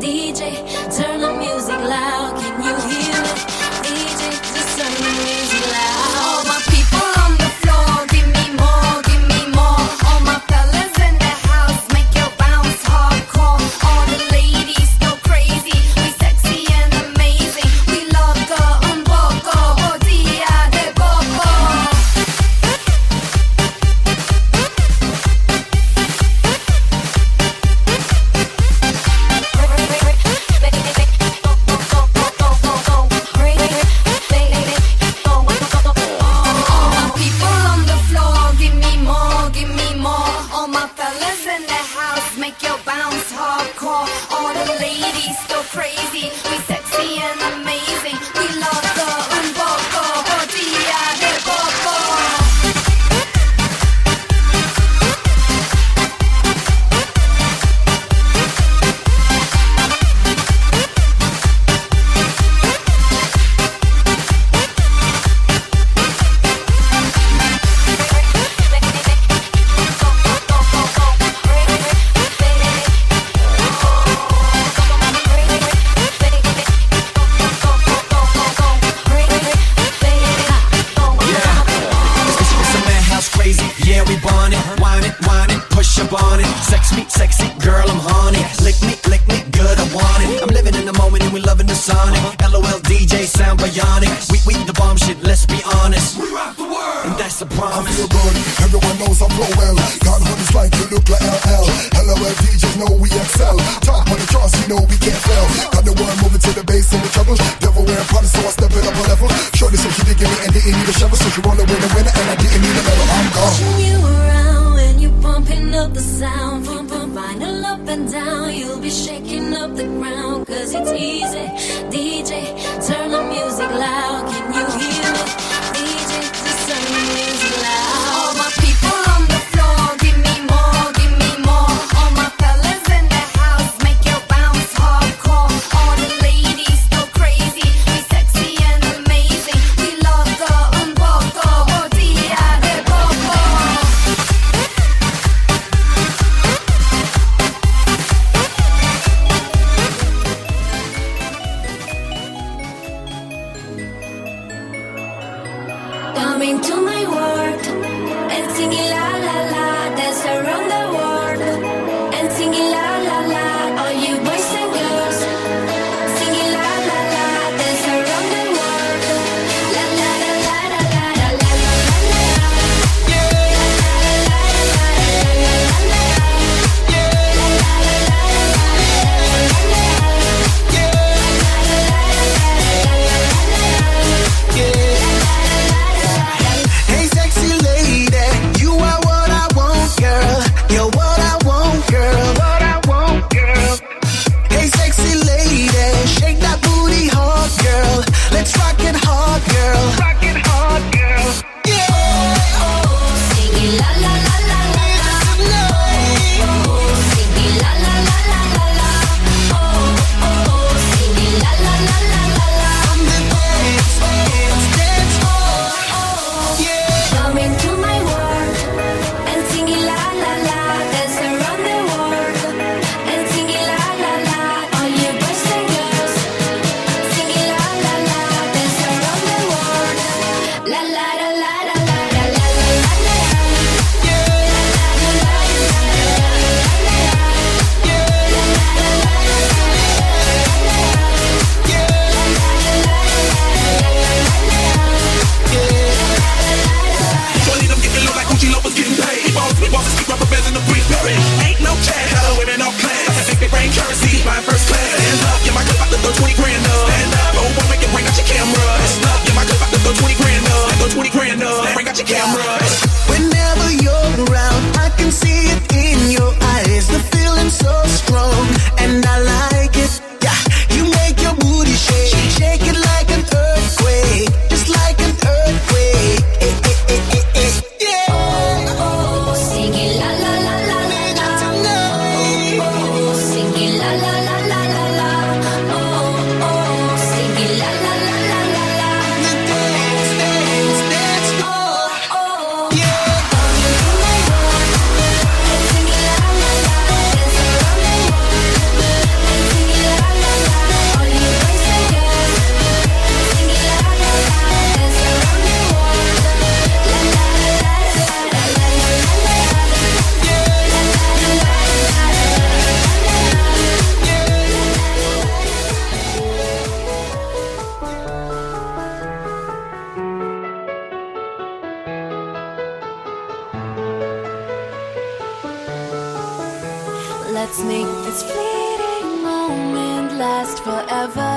DJ, turn singing let's make this fleeting moment last forever.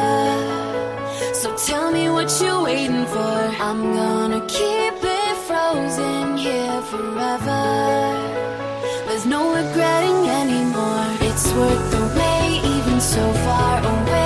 So tell me what you're waiting for. I'm gonna keep it frozen here forever. There's no regretting anymore. It's worth the wait, even so far away.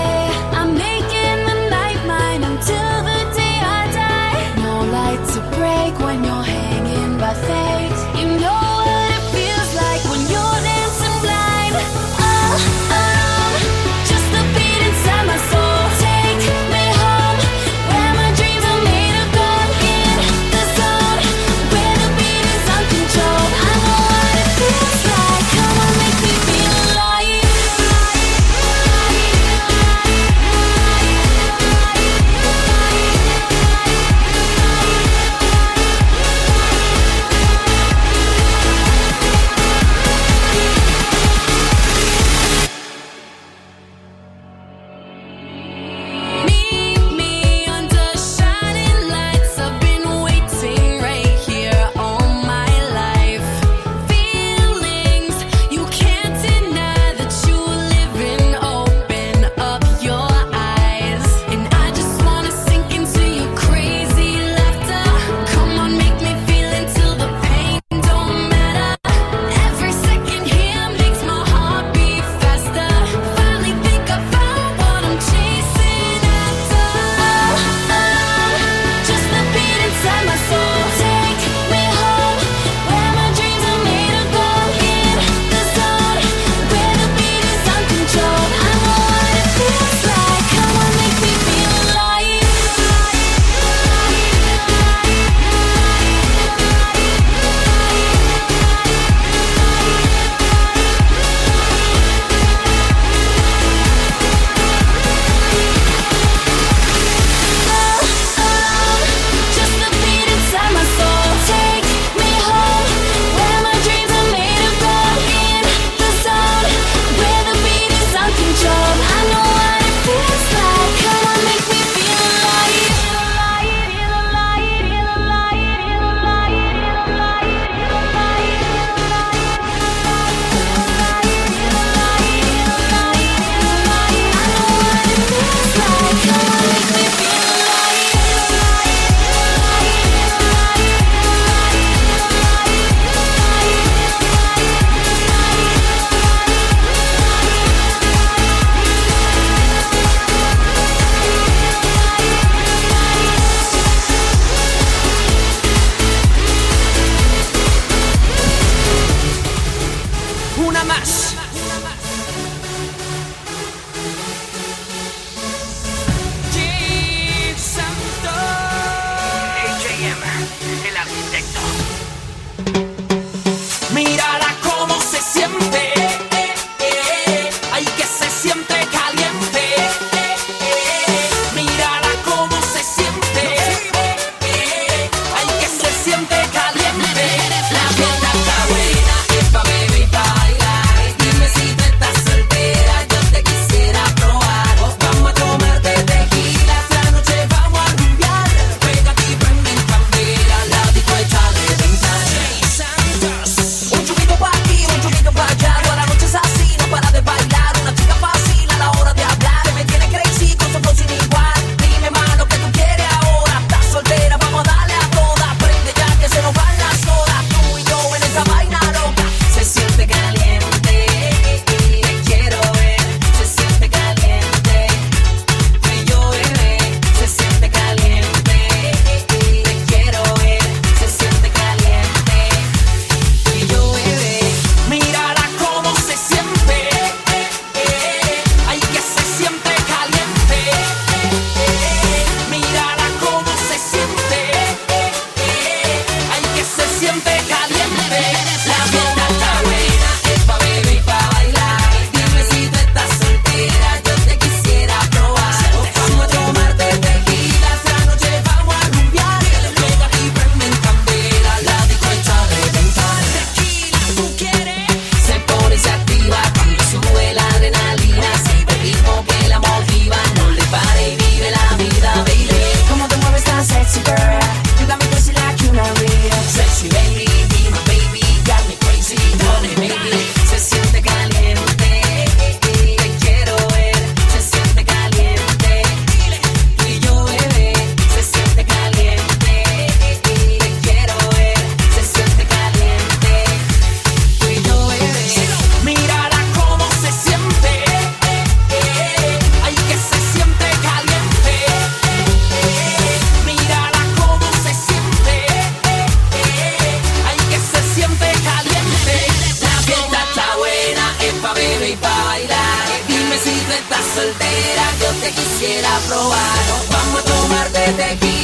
Probar. Vamos a tomar tequila,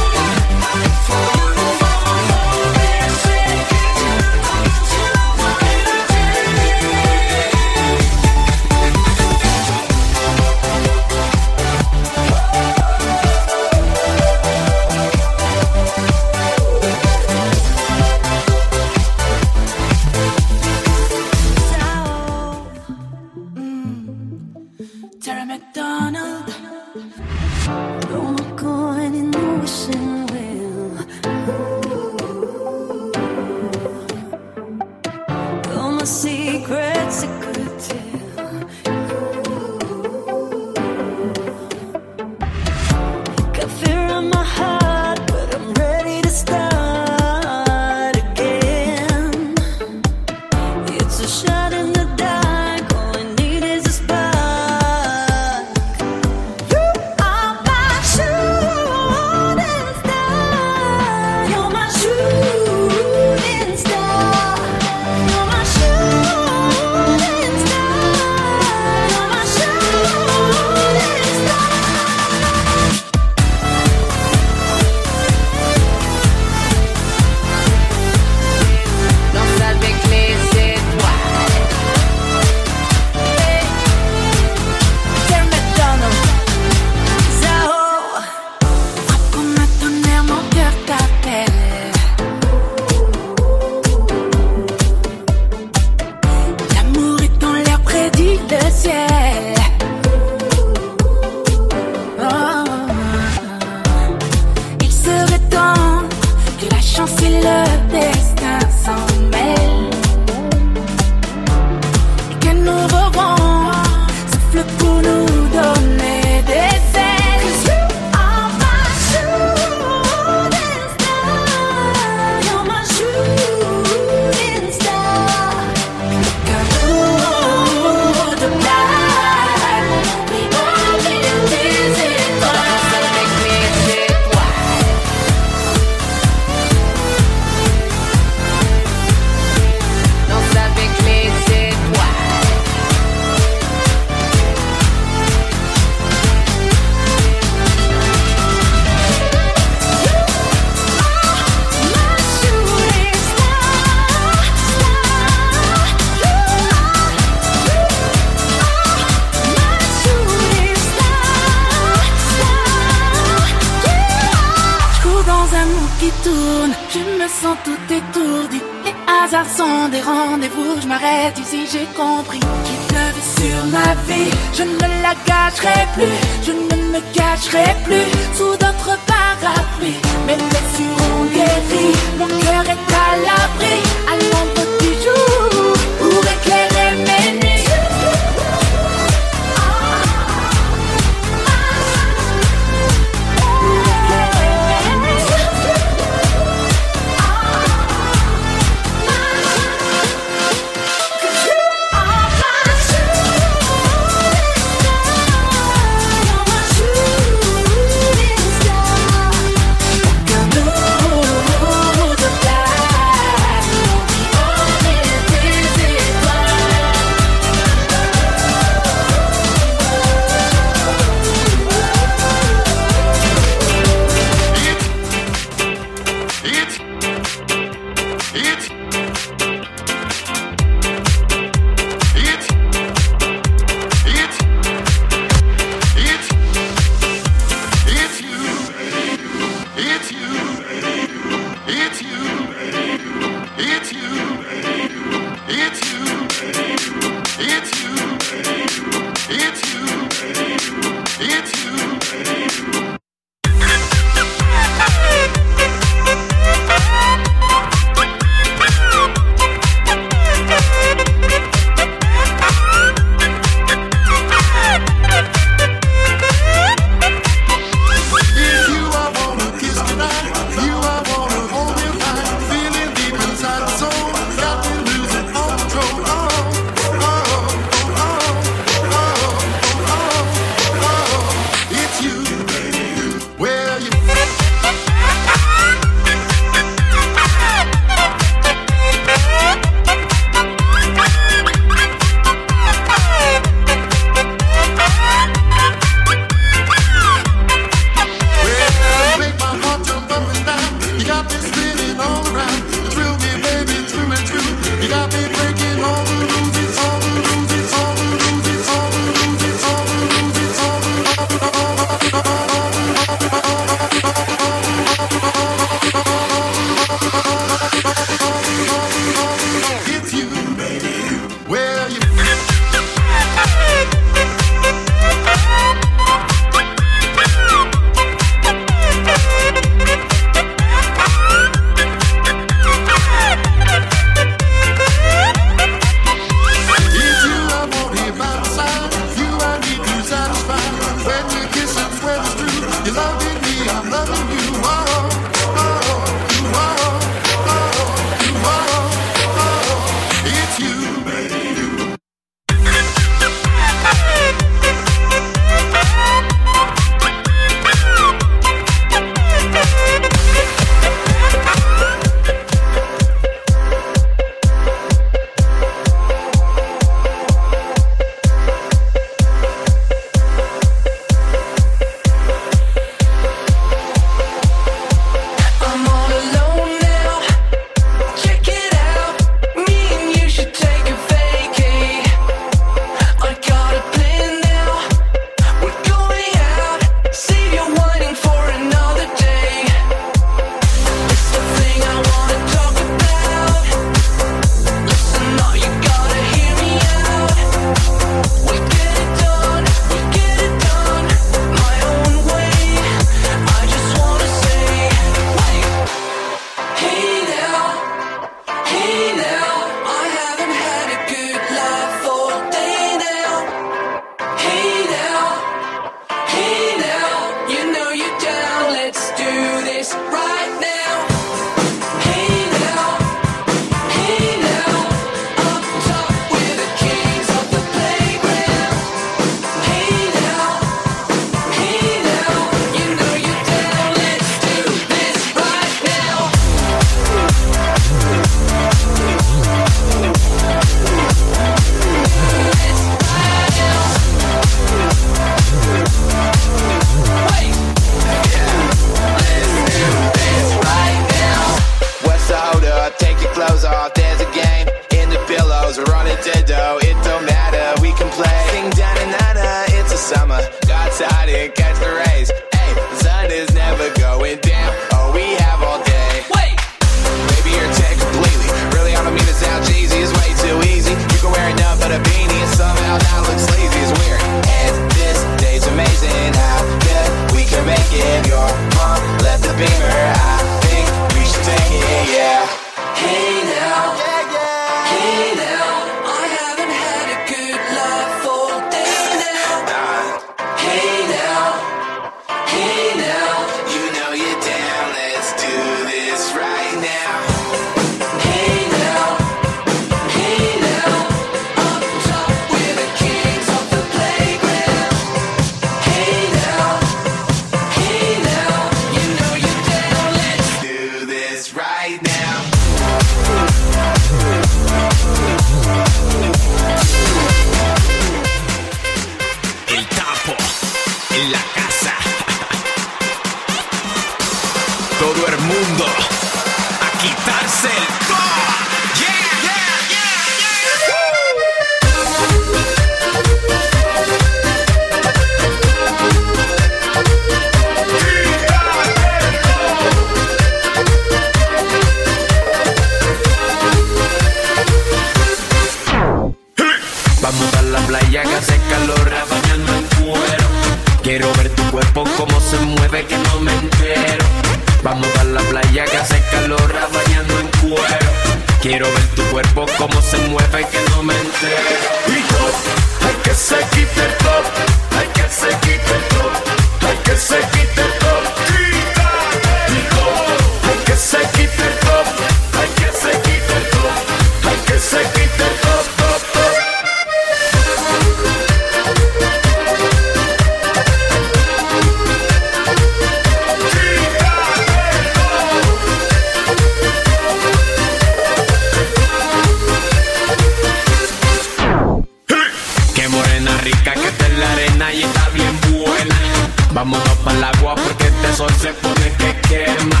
moto para el agua porque este sol se pone que quema.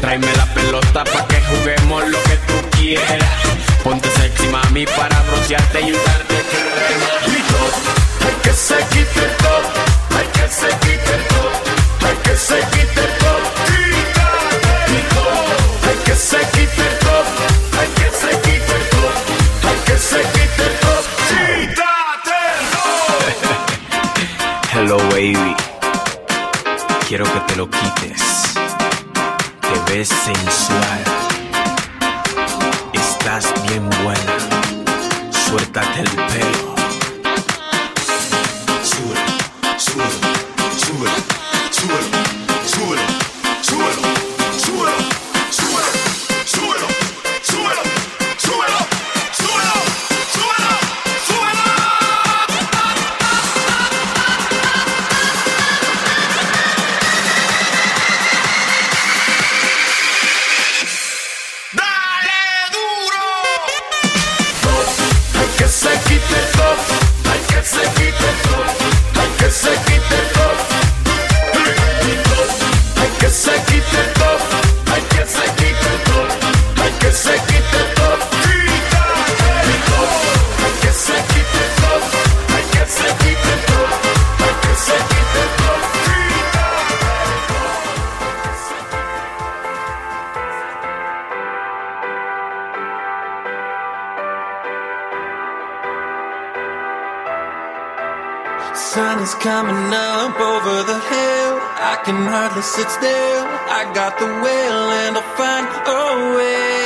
Tráeme la pelota para que juguemos lo que tú quieras. Ponte sexy, mami, para broncearte y untarte crema. Y hay que se quite el top, hay que se quite el top, hay que se el top. Hay que se quite el top, hay que se quite el top, hay que se quite el top. Hello, baby. Quiero que te lo quites. Te ves sensual. Estás bien buena. Suéltate el pelo. coming up over the hill. I can hardly sit still. I got the will and I'll find a way.